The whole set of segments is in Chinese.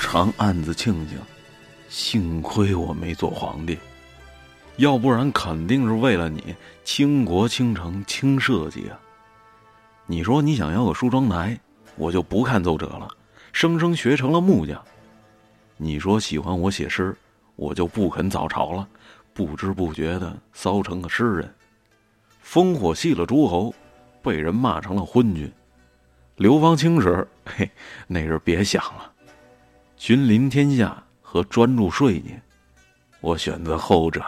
常暗自庆幸，幸亏我没做皇帝，要不然肯定是为了你倾国倾城倾社稷啊！你说你想要个梳妆台，我就不看奏折了，生生学成了木匠。你说喜欢我写诗，我就不肯早朝了，不知不觉的骚成个诗人。烽火戏了诸侯，被人骂成了昏君。流芳青史，嘿，那是别想了。君临天下和专注睡你，我选择后者。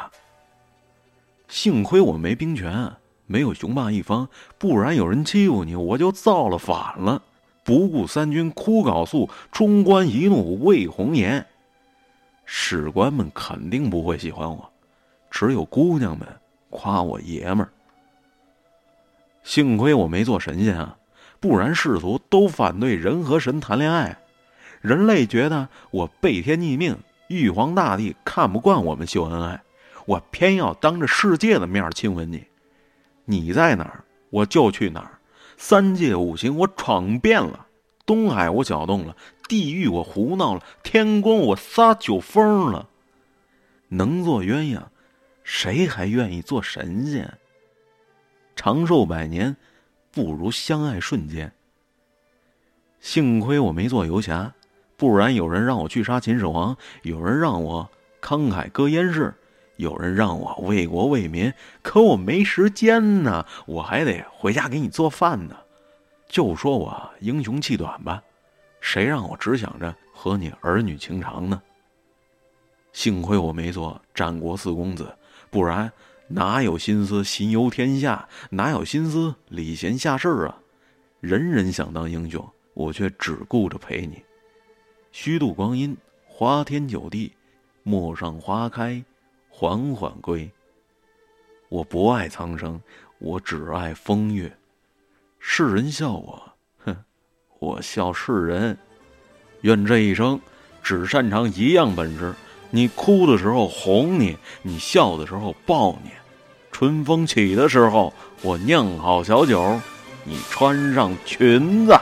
幸亏我没兵权，没有雄霸一方，不然有人欺负你，我就造了反了。不顾三军哭稿诉，冲冠一怒为红颜。史官们肯定不会喜欢我，只有姑娘们夸我爷们儿。幸亏我没做神仙啊！不然，世俗都反对人和神谈恋爱，人类觉得我背天逆命，玉皇大帝看不惯我们秀恩爱，我偏要当着世界的面亲吻你。你在哪儿，我就去哪儿。三界五行我闯遍了，东海我搅动了，地狱我胡闹了，天宫我撒酒疯了。能做鸳鸯，谁还愿意做神仙？长寿百年。不如相爱瞬间。幸亏我没做游侠，不然有人让我去杀秦始皇，有人让我慷慨割燕市，有人让我为国为民，可我没时间呢，我还得回家给你做饭呢。就说我英雄气短吧，谁让我只想着和你儿女情长呢？幸亏我没做战国四公子，不然。哪有心思行游天下？哪有心思礼贤下士啊？人人想当英雄，我却只顾着陪你。虚度光阴，花天酒地，陌上花开，缓缓归。我不爱苍生，我只爱风月。世人笑我，哼，我笑世人。愿这一生只擅长一样本事：你哭的时候哄你，你笑的时候抱你。春风起的时候，我酿好小酒，你穿上裙子。